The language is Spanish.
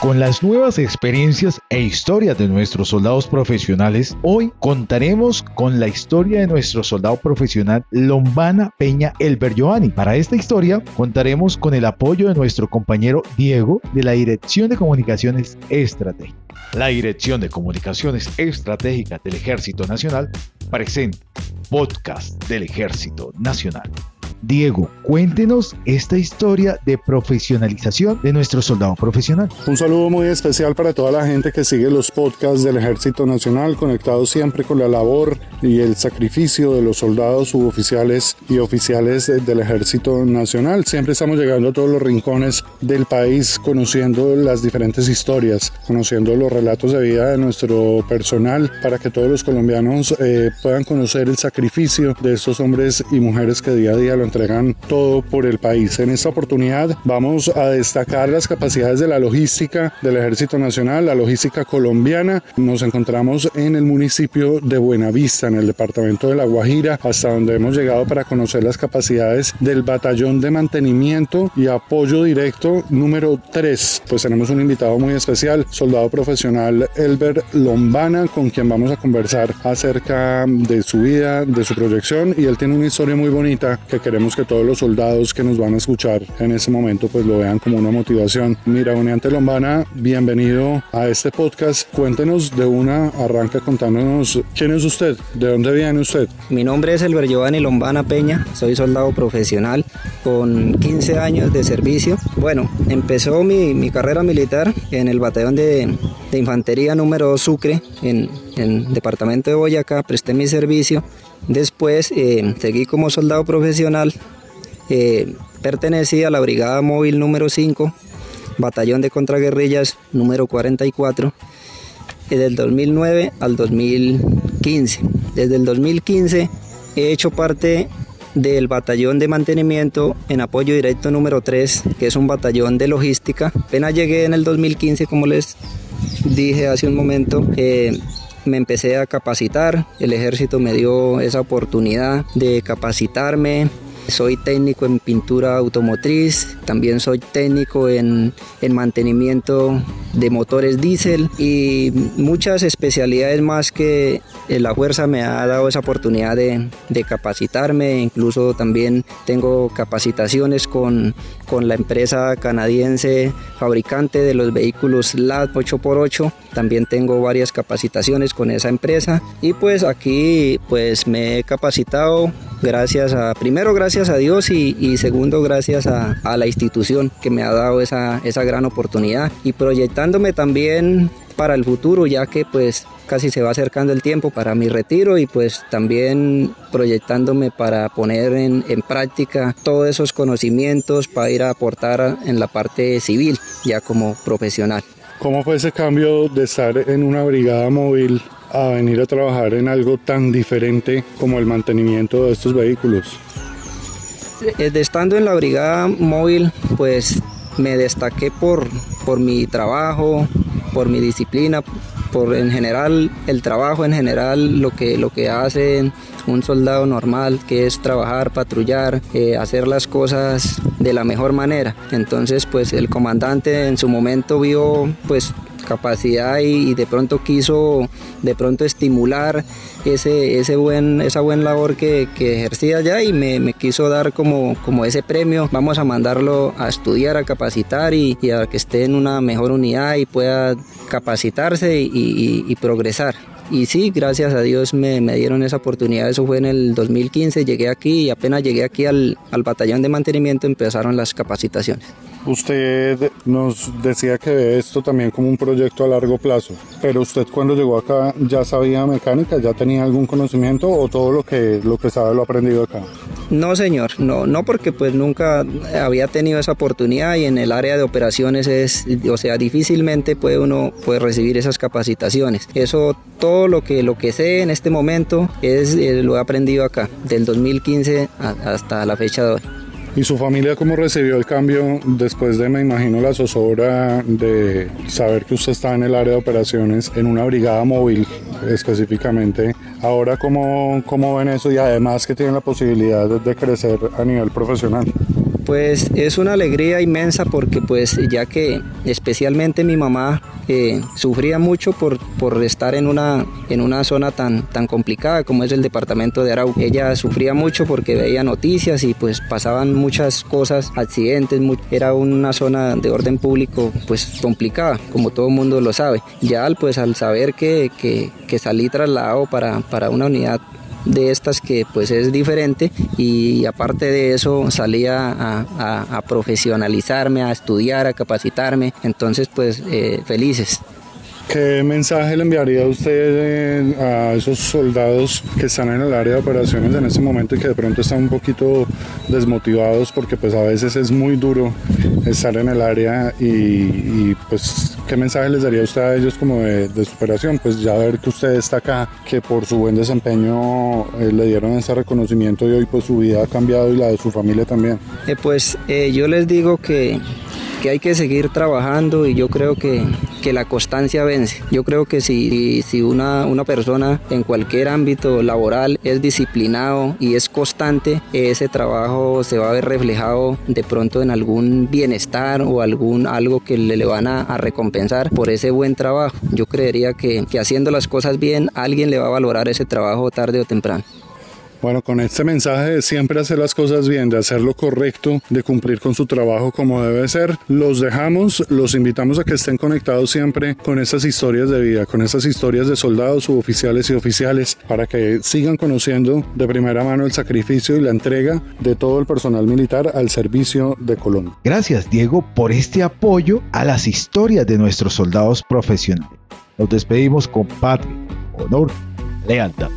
Con las nuevas experiencias e historias de nuestros soldados profesionales, hoy contaremos con la historia de nuestro soldado profesional Lombana Peña Elber Giovanni. Para esta historia contaremos con el apoyo de nuestro compañero Diego de la Dirección de Comunicaciones Estratégicas. La Dirección de Comunicaciones Estratégicas del Ejército Nacional presenta Podcast del Ejército Nacional. Diego, cuéntenos esta historia de profesionalización de nuestro soldado profesional. Un saludo muy especial para toda la gente que sigue los podcasts del Ejército Nacional, conectados siempre con la labor y el sacrificio de los soldados, suboficiales y oficiales del Ejército Nacional. Siempre estamos llegando a todos los rincones del país, conociendo las diferentes historias, conociendo los relatos de vida de nuestro personal, para que todos los colombianos eh, puedan conocer el sacrificio de estos hombres y mujeres que día a día lo entregan todo por el país. En esta oportunidad vamos a destacar las capacidades de la logística del Ejército Nacional, la logística colombiana. Nos encontramos en el municipio de Buenavista, en el departamento de La Guajira, hasta donde hemos llegado para conocer las capacidades del batallón de mantenimiento y apoyo directo número 3. Pues tenemos un invitado muy especial, soldado profesional Elber Lombana, con quien vamos a conversar acerca de su vida, de su proyección y él tiene una historia muy bonita que queremos que todos los soldados que nos van a escuchar en ese momento pues lo vean como una motivación. Mira, Uniante Lombana, bienvenido a este podcast. Cuéntenos de una, arranca contándonos quién es usted, de dónde viene usted. Mi nombre es Elber Giovanni Lombana Peña, soy soldado profesional con 15 años de servicio. Bueno, empezó mi, mi carrera militar en el batallón de, de infantería número 2 Sucre en, en el departamento de Boyacá, presté mi servicio Después eh, seguí como soldado profesional, eh, pertenecí a la Brigada Móvil número 5, Batallón de Contraguerrillas número 44, desde el 2009 al 2015. Desde el 2015 he hecho parte del batallón de mantenimiento en apoyo directo número 3, que es un batallón de logística. Apenas llegué en el 2015, como les dije hace un momento, eh, me empecé a capacitar, el ejército me dio esa oportunidad de capacitarme, soy técnico en pintura automotriz, también soy técnico en, mantenimiento de motores diésel y muchas especialidades más que la fuerza me ha dado esa oportunidad de, capacitarme. Incluso también tengo capacitaciones con, con la empresa canadiense fabricante de los vehículos LAD 8x8. También tengo varias capacitaciones con esa empresa y pues aquí pues me he capacitado gracias a, primero gracias a Dios y, segundo gracias a, la institución que me ha dado esa, esa gran oportunidad y proyectándome también para el futuro ya que pues casi se va acercando el tiempo para mi retiro y pues también proyectándome para poner en, en, práctica todos esos conocimientos para ir a aportar en la parte civil ya como profesional. ¿Cómo fue ese cambio de estar en una brigada móvil a venir a trabajar en algo tan diferente como el mantenimiento de estos vehículos? Eh, estando en la brigada móvil, pues me destaqué por, por mi trabajo, por mi disciplina, por en general el trabajo en general, lo que, lo que hace un soldado normal, que es trabajar, patrullar, eh, hacer las cosas de la mejor manera. Entonces, pues el comandante en su momento vio pues capacidad y, de pronto quiso de pronto estimular ese, ese buen, esa buena labor que, ejercía allá y me, quiso dar como, como ese premio. Vamos a mandarlo a estudiar, a capacitar y, a que esté en una mejor unidad y pueda capacitarse y, progresar. Y sí, gracias a Dios me, dieron esa oportunidad. Eso fue en el 2015. Llegué aquí y apenas llegué aquí al, al batallón de mantenimiento empezaron las capacitaciones. Usted nos decía que ve esto también como un proyecto a largo plazo, pero usted cuando llegó acá ya sabía mecánica, ya tenía algún conocimiento o todo lo que lo que sabe lo ha aprendido acá. No, señor, no, no porque pues nunca había tenido esa oportunidad y en el área de operaciones es, o sea, difícilmente puede uno puede recibir esas capacitaciones. Eso todo lo que lo que sé en este momento es eh, lo he aprendido acá, del 2015 hasta la fecha de hoy. ¿Y su familia cómo recibió el cambio después de, me imagino, la zozobra de saber que usted está en el área de operaciones en una brigada móvil específicamente? Ahora, ¿cómo, cómo ven eso y además que tienen la posibilidad de crecer a nivel profesional? Pues es una alegría inmensa porque pues ya que especialmente mi mamá eh, sufría mucho por, por estar en una, en una zona tan, tan complicada como es el departamento de Arauca. Ella sufría mucho porque veía noticias y pues pasaban muchas cosas, accidentes, era una zona de orden público pues complicada, como todo el mundo lo sabe. Ya pues al saber que, que, salí trasladado para, para una unidad de estas que pues es diferente y aparte de eso salía a, profesionalizarme, a estudiar, a capacitarme, entonces pues eh, felices. ¿Qué mensaje le enviaría usted eh, a esos soldados que están en el área de operaciones en este momento y que de pronto están un poquito desmotivados porque pues a veces es muy duro estar en el área y, pues qué mensaje les daría usted a ellos como de, superación? Pues ya ver que usted está acá, que por su buen desempeño eh, le dieron ese reconocimiento y hoy pues su vida ha cambiado y la de su familia también. Eh, pues yo les digo que que hay que seguir trabajando y yo creo que, que la constancia vence. Yo creo que si, si una, una persona en cualquier ámbito laboral es disciplinado y es constante, ese trabajo se va a ver reflejado de pronto en algún bienestar o algún algo que le, le van a, recompensar por ese buen trabajo. Yo creería que, que haciendo las cosas bien, alguien le va a valorar ese trabajo tarde o temprano. Bueno, con este mensaje de siempre hacer las cosas bien, de hacer lo correcto, de cumplir con su trabajo como debe ser, los dejamos, los invitamos a que estén conectados siempre con estas historias de vida, con estas historias de soldados, suboficiales y oficiales, para que sigan conociendo de primera mano el sacrificio y la entrega de todo el personal militar al servicio de Colombia. Gracias, Diego, por este apoyo a las historias de nuestros soldados profesionales. Nos despedimos con patria, honor, lealtad.